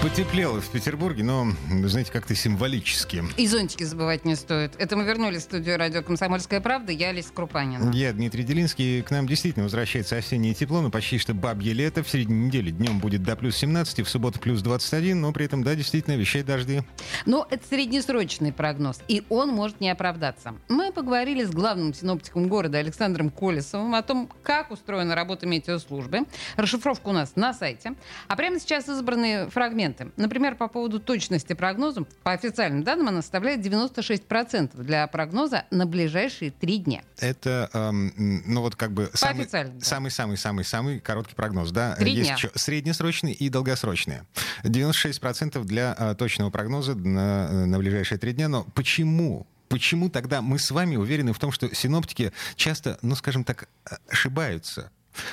Потеплело в Петербурге, но, знаете, как-то символически. И зонтики забывать не стоит. Это мы вернулись в студию радио «Комсомольская правда». Я Олеся Крупанина. Я Дмитрий Делинский. К нам действительно возвращается осеннее тепло, но почти что бабье лето. В середине недели днем будет до плюс 17, в субботу плюс 21, но при этом, да, действительно, вещай дожди. Но это среднесрочный прогноз, и он может не оправдаться. Мы поговорили с главным синоптиком города Александром Колесовым о том, как устроена работа метеослужбы. Расшифровка у нас на сайте. А прямо сейчас избранные фрагменты моменты. Например, по поводу точности прогноза, по официальным данным, она составляет 96% для прогноза на ближайшие три дня. Это, эм, ну вот как бы самый, самый, самый, самый, самый короткий прогноз, да? Три Есть дня. еще среднесрочный и долгосрочный. 96% для э, точного прогноза на, э, на ближайшие три дня. Но почему почему тогда мы с вами уверены в том, что синоптики часто, ну, скажем так, ошибаются?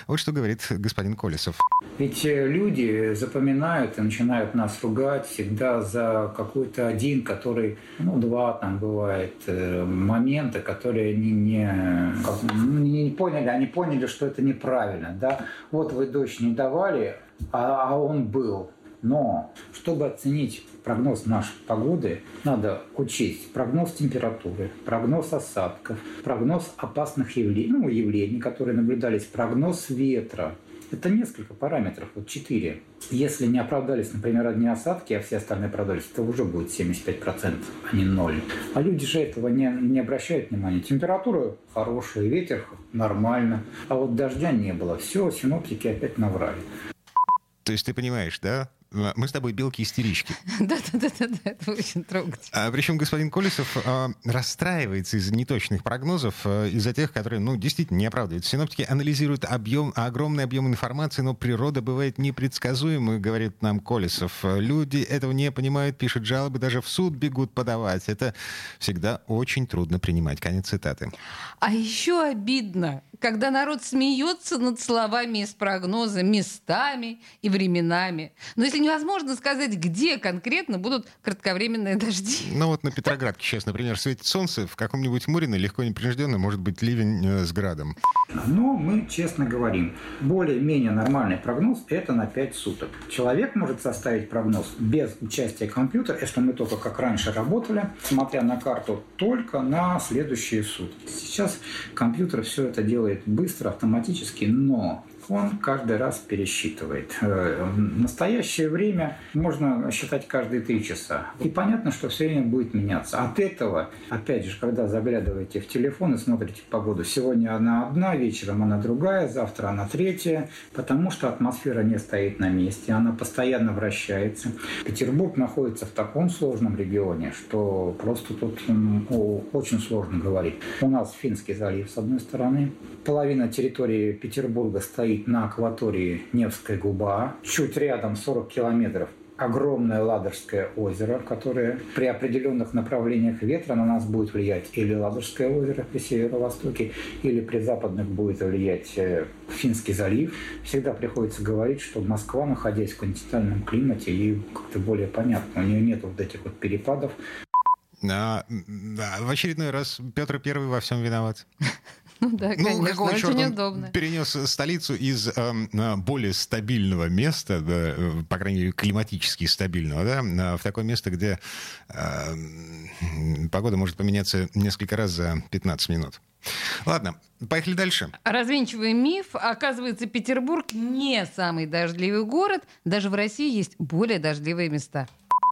Вот что говорит господин Колесов. Ведь э, люди запоминают и начинают нас ругать всегда за какой-то один, который, ну, два там бывает, э, момента, которые они не, как, ну, не поняли, они поняли, что это неправильно. Да? Вот вы дождь не давали, а, а он был. Но чтобы оценить прогноз нашей погоды, надо учесть прогноз температуры, прогноз осадков, прогноз опасных явлений, ну, явлений, которые наблюдались, прогноз ветра. Это несколько параметров, вот четыре. Если не оправдались, например, одни осадки, а все остальные оправдались, то уже будет 75%, а не 0. А люди же этого не, не обращают внимания. Температура хорошая, ветер нормально, а вот дождя не было. Все, синоптики опять наврали. То есть ты понимаешь, да? Мы с тобой белки-истерички. Да-да-да, это очень трогательно. А, причем господин Колесов а, расстраивается из-за неточных прогнозов, а, из-за тех, которые, ну, действительно не оправдывают. Синоптики анализируют объем, огромный объем информации, но природа бывает непредсказуемой, говорит нам Колесов. Люди этого не понимают, пишут жалобы, даже в суд бегут подавать. Это всегда очень трудно принимать. Конец цитаты. А еще обидно, когда народ смеется над словами из прогноза местами и временами. Но если невозможно сказать, где конкретно будут кратковременные дожди. Ну вот на Петроградке сейчас, например, светит солнце, в каком-нибудь Мурино легко непринужденно может быть ливень э, с градом. Но мы честно говорим, более-менее нормальный прогноз – это на 5 суток. Человек может составить прогноз без участия компьютера, если мы только как раньше работали, смотря на карту, только на следующие сутки. Сейчас компьютер все это делает быстро, автоматически, но он каждый раз пересчитывает. Э, в настоящее время можно считать каждые три часа. И понятно, что все время будет меняться. От этого, опять же, когда заглядываете в телефон и смотрите погоду, сегодня она одна, вечером она другая, завтра она третья, потому что атмосфера не стоит на месте, она постоянно вращается. Петербург находится в таком сложном регионе, что просто тут очень сложно говорить. У нас Финский залив с одной стороны, половина территории Петербурга стоит на акватории Невская губа. Чуть рядом, 40 километров, огромное Ладожское озеро, которое при определенных направлениях ветра на нас будет влиять или Ладожское озеро при северо-востоке, или при западных будет влиять э, Финский залив. Всегда приходится говорить, что Москва, находясь в континентальном климате, ей как-то более понятно. У нее нет вот этих вот перепадов. А, да, в очередной раз Петр Первый во всем виноват. Ну да, ну, конечно, какого очень черта удобно. перенес столицу из э, более стабильного места, да, э, по крайней мере, климатически стабильного, да, в такое место, где э, погода может поменяться несколько раз за 15 минут. Ладно, поехали дальше. Развенчиваем миф. Оказывается, Петербург не самый дождливый город. Даже в России есть более дождливые места.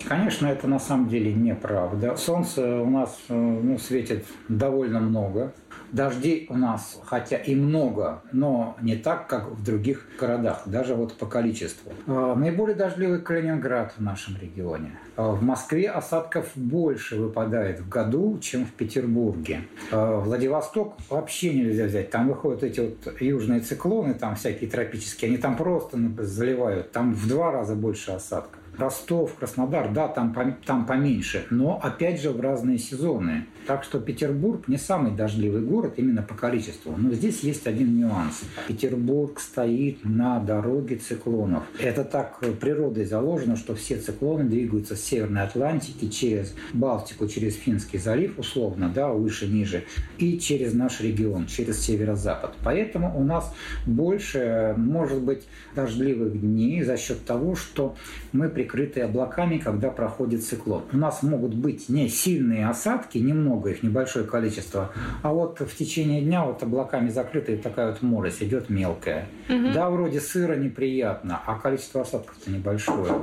Конечно, это на самом деле неправда. Солнце у нас э, ну, светит довольно много. Дождей у нас, хотя и много, но не так, как в других городах, даже вот по количеству. А, наиболее дождливый Калининград в нашем регионе. А, в Москве осадков больше выпадает в году, чем в Петербурге. Владивосток вообще нельзя взять. Там выходят эти вот южные циклоны, там всякие тропические, они там просто заливают. Там в два раза больше осадков. Ростов, Краснодар, да, там, там поменьше, но опять же в разные сезоны. Так что Петербург не самый дождливый город именно по количеству. Но здесь есть один нюанс. Петербург стоит на дороге циклонов. Это так природой заложено, что все циклоны двигаются с Северной Атлантики через Балтику, через Финский залив, условно, да, выше-ниже, и через наш регион, через северо-запад. Поэтому у нас больше может быть дождливых дней за счет того, что мы прикрыты облаками, когда проходит циклон. У нас могут быть не сильные осадки, немного их, небольшое количество, а вот в течение дня вот облаками закрытая такая вот морось идет мелкая. Угу. Да, вроде сыро, неприятно, а количество осадков-то небольшое.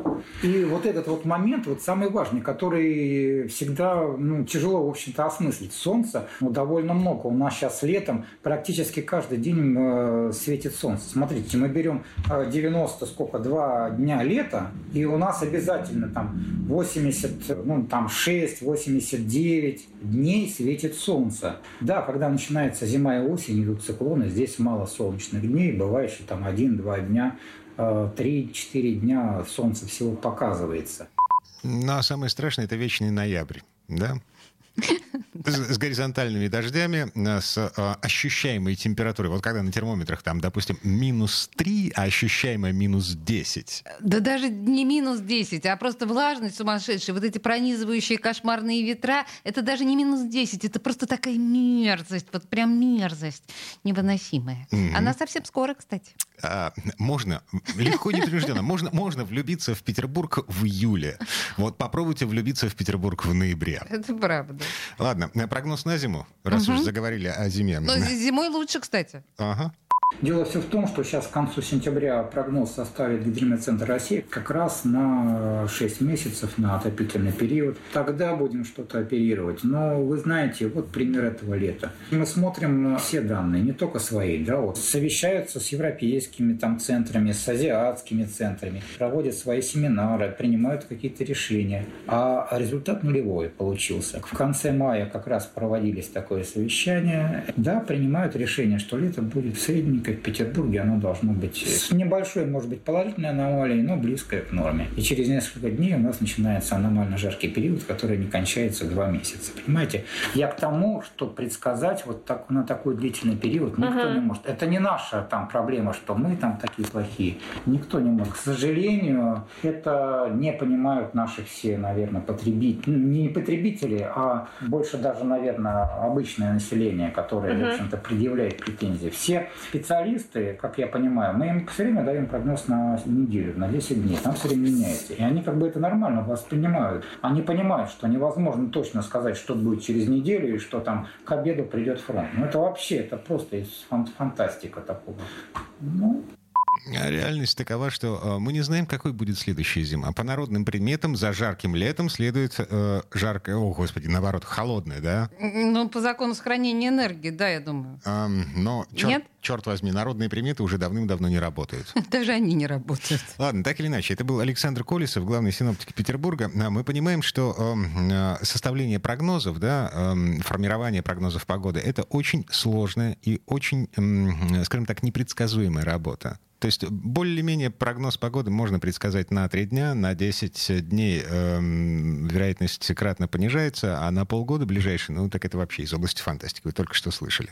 И вот этот вот момент, вот самый важный, который всегда ну, тяжело, в общем-то, осмыслить. Солнце ну, довольно много. У нас сейчас летом практически каждый день э, светит солнце. Смотрите, мы берем 90, э, сколько, два дня лета, и у нас обязательно там 80, ну там 6, 89 дней светит солнце. Да, когда начинается зима и осень, идут циклоны, здесь мало солнечных дней, бывает, что там 1-2 дня, 3-4 э, дня солнце всего показывается. Ну, а самое страшное – это вечный ноябрь, да? С, горизонтальными дождями, э, с а, ощущаемой температурой. Вот когда на термометрах там, допустим, минус 3, а ощущаемая минус 10. Да даже не минус 10, а просто влажность сумасшедшая. Вот эти пронизывающие кошмарные ветра, это даже не минус 10, это просто такая мерзость, вот прям мерзость невыносимая. Она совсем скоро, кстати. А, можно, легко непринужденно, можно, можно влюбиться в Петербург в июле. Вот попробуйте влюбиться в Петербург в ноябре. Это правда. Ладно, прогноз на зиму, раз угу. уж заговорили о зиме. Но зимой лучше, кстати. Ага. Дело все в том, что сейчас к концу сентября прогноз составит Гидрометцентр России как раз на 6 месяцев, на отопительный период. Тогда будем что-то оперировать. Но вы знаете, вот пример этого лета. Мы смотрим все данные, не только свои, да, вот совещаются с европейскими там центрами, с азиатскими центрами, проводят свои семинары, принимают какие-то решения. А результат нулевой получился. В конце мая как раз проводились такое совещание. Да, принимают решение, что лето будет средним как в Петербурге, оно должно быть с небольшой, может быть, положительной аномалией, но близкое к норме. И через несколько дней у нас начинается аномально жаркий период, который не кончается два месяца. Понимаете? Я к тому, что предсказать вот так, на такой длительный период никто uh-huh. не может. Это не наша там проблема, что мы там такие плохие. Никто не может. К сожалению, это не понимают наши все, наверное, потребители. Ну, не потребители, а больше даже, наверное, обычное население, которое, uh-huh. в общем-то, предъявляет претензии. Все специалисты специалисты, как я понимаю, мы им все время даем прогноз на неделю, на 10 дней, там все время меняется. И они как бы это нормально воспринимают. Они понимают, что невозможно точно сказать, что будет через неделю и что там к обеду придет фронт. Ну это вообще, это просто фантастика такого. Ну, реальность такова, что э, мы не знаем, какой будет следующая зима. По народным предметам за жарким летом следует э, жаркое, о господи, наоборот, холодное, да? Ну, по закону сохранения энергии, да, я думаю. Эм, но, черт, Нет? черт возьми, народные приметы уже давным-давно не работают. Даже они не работают. Ладно, так или иначе, это был Александр Колесов, главный синоптик Петербурга. А мы понимаем, что э, составление прогнозов, да, э, формирование прогнозов погоды, это очень сложная и очень, э, скажем так, непредсказуемая работа. То есть более-менее прогноз погоды можно предсказать на 3 дня, на 10 дней э, вероятность кратно понижается, а на полгода ближайший, ну так это вообще из области фантастики, вы только что слышали.